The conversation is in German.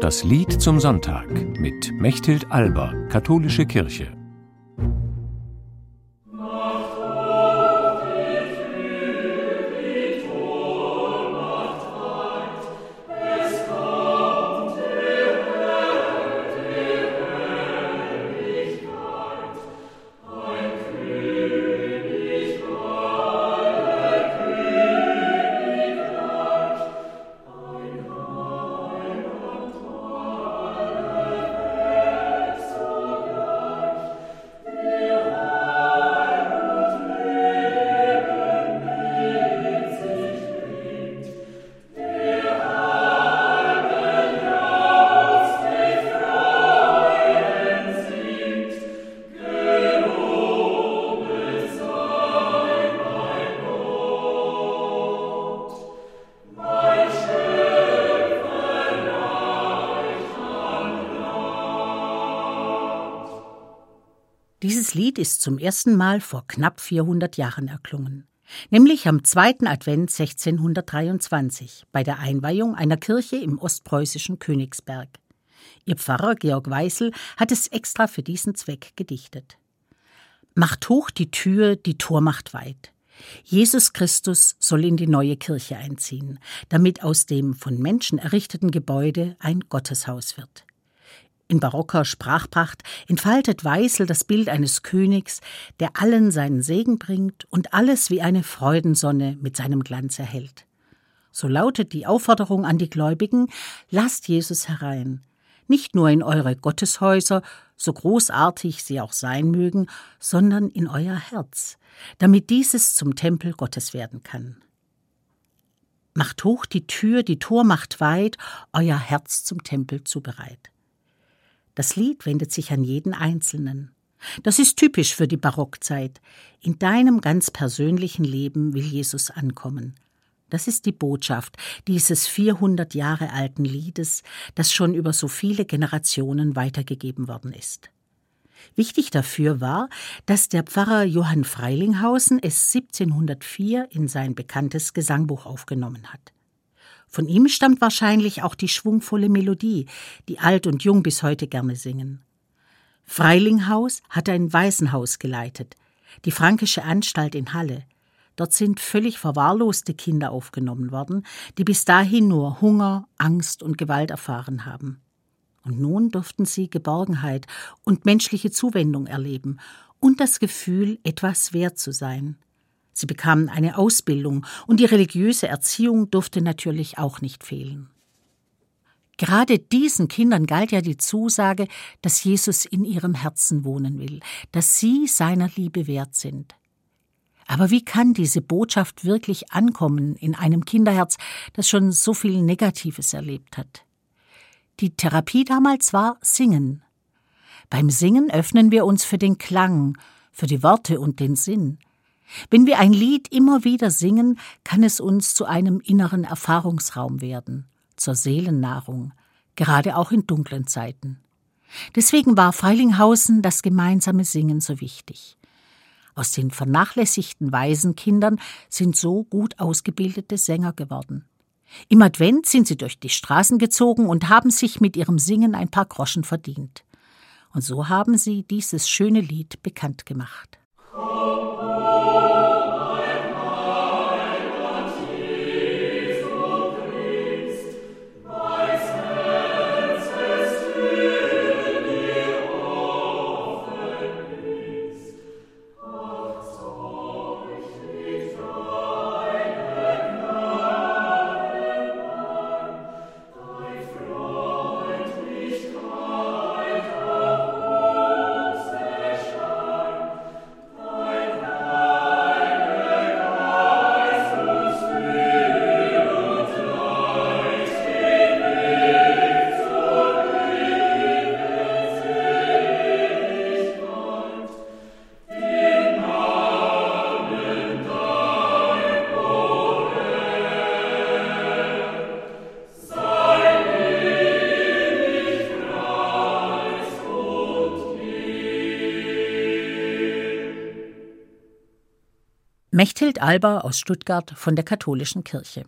Das Lied zum Sonntag mit Mechthild Alber, Katholische Kirche. Dieses Lied ist zum ersten Mal vor knapp 400 Jahren erklungen, nämlich am zweiten Advent 1623 bei der Einweihung einer Kirche im ostpreußischen Königsberg. Ihr Pfarrer Georg Weißel hat es extra für diesen Zweck gedichtet. Macht hoch die Tür, die Tor macht weit. Jesus Christus soll in die neue Kirche einziehen, damit aus dem von Menschen errichteten Gebäude ein Gotteshaus wird. In barocker Sprachpracht entfaltet Weißel das Bild eines Königs, der allen seinen Segen bringt und alles wie eine Freudensonne mit seinem Glanz erhält. So lautet die Aufforderung an die Gläubigen, lasst Jesus herein, nicht nur in eure Gotteshäuser, so großartig sie auch sein mögen, sondern in euer Herz, damit dieses zum Tempel Gottes werden kann. Macht hoch die Tür, die Tor macht weit, euer Herz zum Tempel zubereit. Das Lied wendet sich an jeden Einzelnen. Das ist typisch für die Barockzeit. In deinem ganz persönlichen Leben will Jesus ankommen. Das ist die Botschaft dieses 400 Jahre alten Liedes, das schon über so viele Generationen weitergegeben worden ist. Wichtig dafür war, dass der Pfarrer Johann Freilinghausen es 1704 in sein bekanntes Gesangbuch aufgenommen hat. Von ihm stammt wahrscheinlich auch die schwungvolle Melodie, die alt und jung bis heute gerne singen. Freilinghaus hat ein Waisenhaus geleitet, die Frankische Anstalt in Halle. Dort sind völlig verwahrloste Kinder aufgenommen worden, die bis dahin nur Hunger, Angst und Gewalt erfahren haben. Und nun durften sie Geborgenheit und menschliche Zuwendung erleben und das Gefühl, etwas wert zu sein. Sie bekamen eine Ausbildung und die religiöse Erziehung durfte natürlich auch nicht fehlen. Gerade diesen Kindern galt ja die Zusage, dass Jesus in ihrem Herzen wohnen will, dass sie seiner Liebe wert sind. Aber wie kann diese Botschaft wirklich ankommen in einem Kinderherz, das schon so viel Negatives erlebt hat? Die Therapie damals war Singen. Beim Singen öffnen wir uns für den Klang, für die Worte und den Sinn. Wenn wir ein Lied immer wieder singen, kann es uns zu einem inneren Erfahrungsraum werden, zur Seelennahrung, gerade auch in dunklen Zeiten. Deswegen war Freilinghausen das gemeinsame Singen so wichtig. Aus den vernachlässigten Waisenkindern sind so gut ausgebildete Sänger geworden. Im Advent sind sie durch die Straßen gezogen und haben sich mit ihrem Singen ein paar Groschen verdient. Und so haben sie dieses schöne Lied bekannt gemacht. Oh Mechthild Alber aus Stuttgart von der Katholischen Kirche.